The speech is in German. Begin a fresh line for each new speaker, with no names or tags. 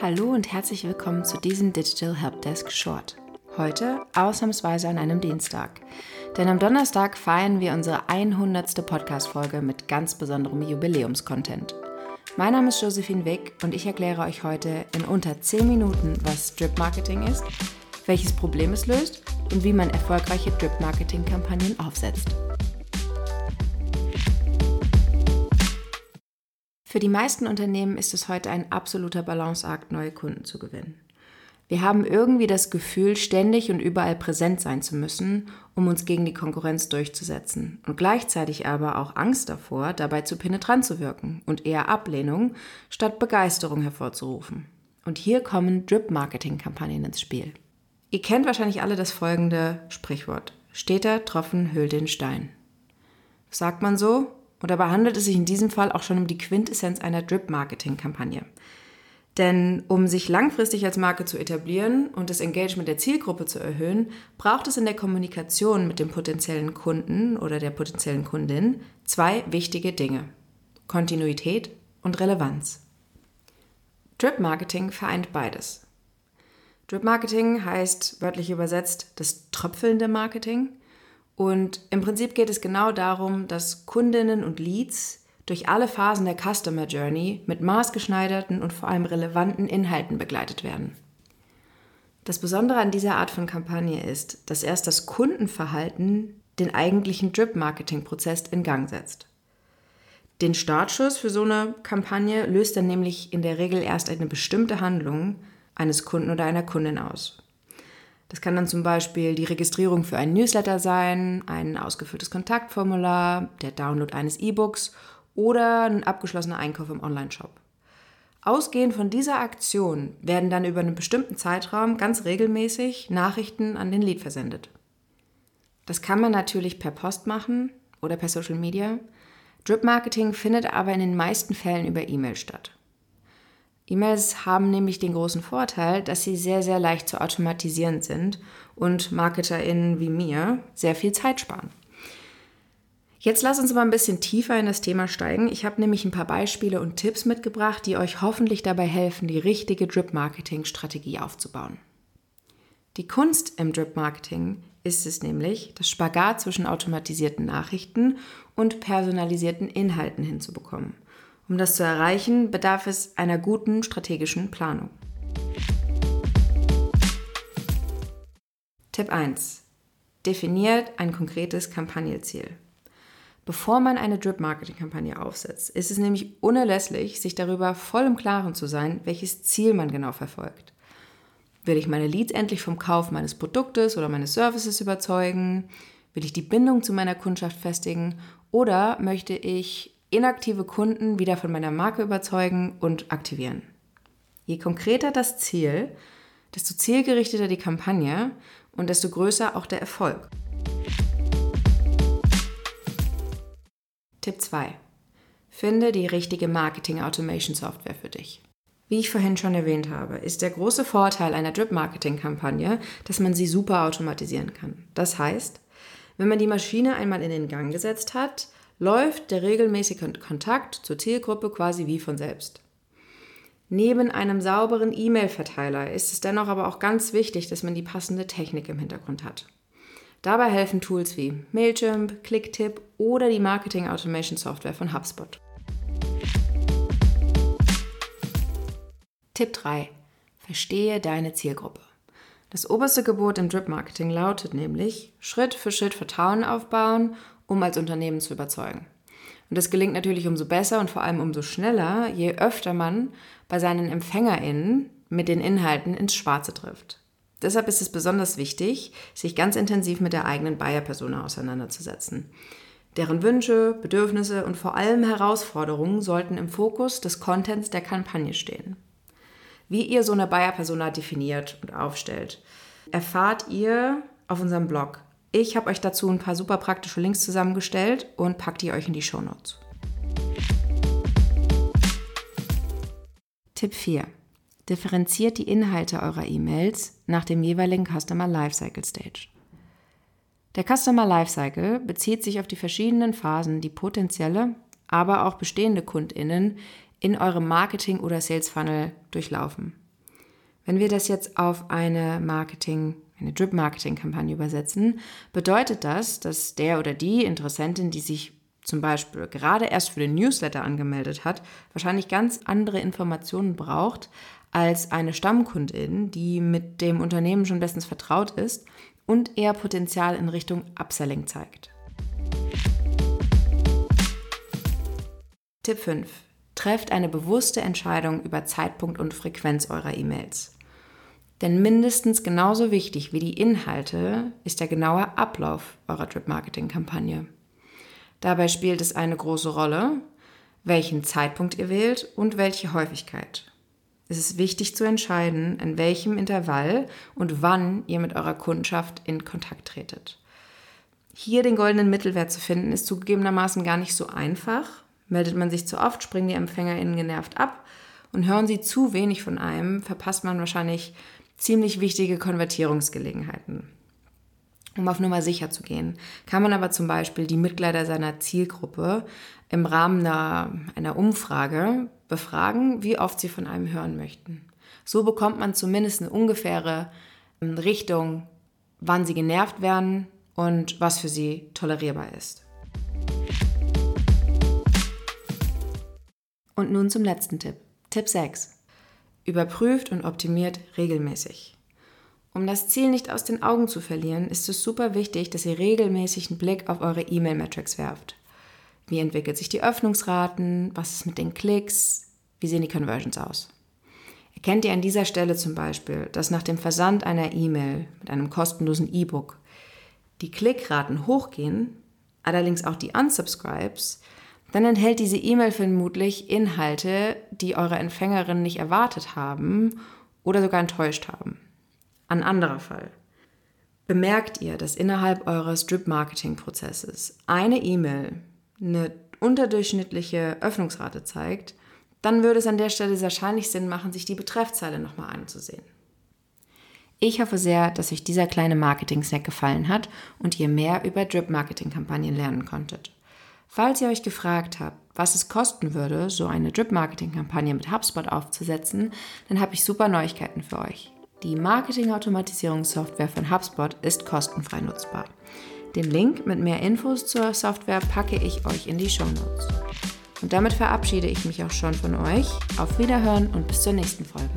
Hallo und herzlich willkommen zu diesem Digital Helpdesk Short. Heute ausnahmsweise an einem Dienstag. Denn am Donnerstag feiern wir unsere 100. Podcast-Folge mit ganz besonderem Jubiläumscontent. Mein Name ist Josephine Wick und ich erkläre euch heute in unter 10 Minuten, was Drip Marketing ist, welches Problem es löst und wie man erfolgreiche Drip Marketing Kampagnen aufsetzt. Für die meisten Unternehmen ist es heute ein absoluter Balanceakt, neue Kunden zu gewinnen. Wir haben irgendwie das Gefühl, ständig und überall präsent sein zu müssen, um uns gegen die Konkurrenz durchzusetzen und gleichzeitig aber auch Angst davor, dabei zu penetrant zu wirken und eher Ablehnung statt Begeisterung hervorzurufen. Und hier kommen Drip-Marketing-Kampagnen ins Spiel. Ihr kennt wahrscheinlich alle das folgende Sprichwort. Steter Tropfen hüllt den Stein. Sagt man so, und dabei handelt es sich in diesem Fall auch schon um die Quintessenz einer Drip-Marketing-Kampagne. Denn um sich langfristig als Marke zu etablieren und das Engagement der Zielgruppe zu erhöhen, braucht es in der Kommunikation mit dem potenziellen Kunden oder der potenziellen Kundin zwei wichtige Dinge. Kontinuität und Relevanz. Drip Marketing vereint beides. Drip Marketing heißt wörtlich übersetzt das tröpfelnde Marketing und im Prinzip geht es genau darum, dass Kundinnen und Leads durch alle Phasen der Customer Journey mit maßgeschneiderten und vor allem relevanten Inhalten begleitet werden. Das Besondere an dieser Art von Kampagne ist, dass erst das Kundenverhalten den eigentlichen Drip-Marketing-Prozess in Gang setzt. Den Startschuss für so eine Kampagne löst dann nämlich in der Regel erst eine bestimmte Handlung eines Kunden oder einer Kundin aus. Das kann dann zum Beispiel die Registrierung für einen Newsletter sein, ein ausgefülltes Kontaktformular, der Download eines E-Books oder ein abgeschlossener Einkauf im Onlineshop. Ausgehend von dieser Aktion werden dann über einen bestimmten Zeitraum ganz regelmäßig Nachrichten an den Lead versendet. Das kann man natürlich per Post machen oder per Social Media. Drip Marketing findet aber in den meisten Fällen über E-Mail statt. E-Mails haben nämlich den großen Vorteil, dass sie sehr, sehr leicht zu automatisieren sind und MarketerInnen wie mir sehr viel Zeit sparen. Jetzt lass uns mal ein bisschen tiefer in das Thema steigen. Ich habe nämlich ein paar Beispiele und Tipps mitgebracht, die euch hoffentlich dabei helfen, die richtige Drip-Marketing-Strategie aufzubauen. Die Kunst im Drip-Marketing ist es nämlich, das Spagat zwischen automatisierten Nachrichten und personalisierten Inhalten hinzubekommen – um das zu erreichen, bedarf es einer guten strategischen Planung. Tipp 1. Definiert ein konkretes Kampagnenziel. Bevor man eine Drip-Marketing-Kampagne aufsetzt, ist es nämlich unerlässlich, sich darüber voll im Klaren zu sein, welches Ziel man genau verfolgt. Will ich meine Leads endlich vom Kauf meines Produktes oder meines Services überzeugen? Will ich die Bindung zu meiner Kundschaft festigen? Oder möchte ich inaktive Kunden wieder von meiner Marke überzeugen und aktivieren. Je konkreter das Ziel, desto zielgerichteter die Kampagne und desto größer auch der Erfolg. Tipp 2. Finde die richtige Marketing Automation Software für dich. Wie ich vorhin schon erwähnt habe, ist der große Vorteil einer Drip-Marketing-Kampagne, dass man sie super automatisieren kann. Das heißt, wenn man die Maschine einmal in den Gang gesetzt hat, läuft der regelmäßige Kontakt zur Zielgruppe quasi wie von selbst. Neben einem sauberen E-Mail-Verteiler ist es dennoch aber auch ganz wichtig, dass man die passende Technik im Hintergrund hat. Dabei helfen Tools wie Mailchimp, Clicktip oder die Marketing Automation Software von HubSpot. Tipp 3. Verstehe deine Zielgruppe. Das oberste Gebot im Drip Marketing lautet nämlich Schritt für Schritt Vertrauen aufbauen um als Unternehmen zu überzeugen. Und das gelingt natürlich umso besser und vor allem umso schneller, je öfter man bei seinen EmpfängerInnen mit den Inhalten ins Schwarze trifft. Deshalb ist es besonders wichtig, sich ganz intensiv mit der eigenen Buyer-Persona auseinanderzusetzen. Deren Wünsche, Bedürfnisse und vor allem Herausforderungen sollten im Fokus des Contents der Kampagne stehen. Wie ihr so eine Buyer-Persona definiert und aufstellt, erfahrt ihr auf unserem Blog ich habe euch dazu ein paar super praktische Links zusammengestellt und packt die euch in die Show Notes. Tipp 4. Differenziert die Inhalte eurer E-Mails nach dem jeweiligen Customer Lifecycle Stage. Der Customer Lifecycle bezieht sich auf die verschiedenen Phasen, die potenzielle, aber auch bestehende KundInnen in eurem Marketing- oder Sales Funnel durchlaufen. Wenn wir das jetzt auf eine Marketing, eine Drip-Marketing-Kampagne übersetzen, bedeutet das, dass der oder die Interessentin, die sich zum Beispiel gerade erst für den Newsletter angemeldet hat, wahrscheinlich ganz andere Informationen braucht als eine Stammkundin, die mit dem Unternehmen schon bestens vertraut ist und eher Potenzial in Richtung Upselling zeigt. Tipp 5. Trefft eine bewusste Entscheidung über Zeitpunkt und Frequenz eurer E-Mails. Denn mindestens genauso wichtig wie die Inhalte ist der genaue Ablauf eurer Drip-Marketing-Kampagne. Dabei spielt es eine große Rolle, welchen Zeitpunkt ihr wählt und welche Häufigkeit. Es ist wichtig zu entscheiden, in welchem Intervall und wann ihr mit eurer Kundschaft in Kontakt tretet. Hier den goldenen Mittelwert zu finden, ist zugegebenermaßen gar nicht so einfach. Meldet man sich zu oft, springen die EmpfängerInnen genervt ab und hören sie zu wenig von einem, verpasst man wahrscheinlich ziemlich wichtige Konvertierungsgelegenheiten. Um auf Nummer sicher zu gehen, kann man aber zum Beispiel die Mitglieder seiner Zielgruppe im Rahmen einer, einer Umfrage befragen, wie oft sie von einem hören möchten. So bekommt man zumindest eine ungefähre ähm, Richtung, wann sie genervt werden und was für sie tolerierbar ist. Und nun zum letzten Tipp. Tipp 6. Überprüft und optimiert regelmäßig. Um das Ziel nicht aus den Augen zu verlieren, ist es super wichtig, dass ihr regelmäßig einen Blick auf eure E-Mail-Metrics werft. Wie entwickelt sich die Öffnungsraten? Was ist mit den Klicks? Wie sehen die Conversions aus? Erkennt ihr an dieser Stelle zum Beispiel, dass nach dem Versand einer E-Mail mit einem kostenlosen E-Book die Klickraten hochgehen, allerdings auch die Unsubscribes, dann enthält diese E-Mail vermutlich Inhalte, die eure Empfängerinnen nicht erwartet haben oder sogar enttäuscht haben. Ein anderer Fall. Bemerkt ihr, dass innerhalb eures Drip-Marketing-Prozesses eine E-Mail eine unterdurchschnittliche Öffnungsrate zeigt, dann würde es an der Stelle wahrscheinlich Sinn machen, sich die Betreffzeile nochmal anzusehen. Ich hoffe sehr, dass euch dieser kleine Marketing-Snack gefallen hat und ihr mehr über Drip-Marketing-Kampagnen lernen konntet. Falls ihr euch gefragt habt, was es kosten würde, so eine Drip-Marketing-Kampagne mit HubSpot aufzusetzen, dann habe ich super Neuigkeiten für euch. Die Marketing-Automatisierungssoftware von HubSpot ist kostenfrei nutzbar. Den Link mit mehr Infos zur Software packe ich euch in die Show Notes. Und damit verabschiede ich mich auch schon von euch. Auf Wiederhören und bis zur nächsten Folge.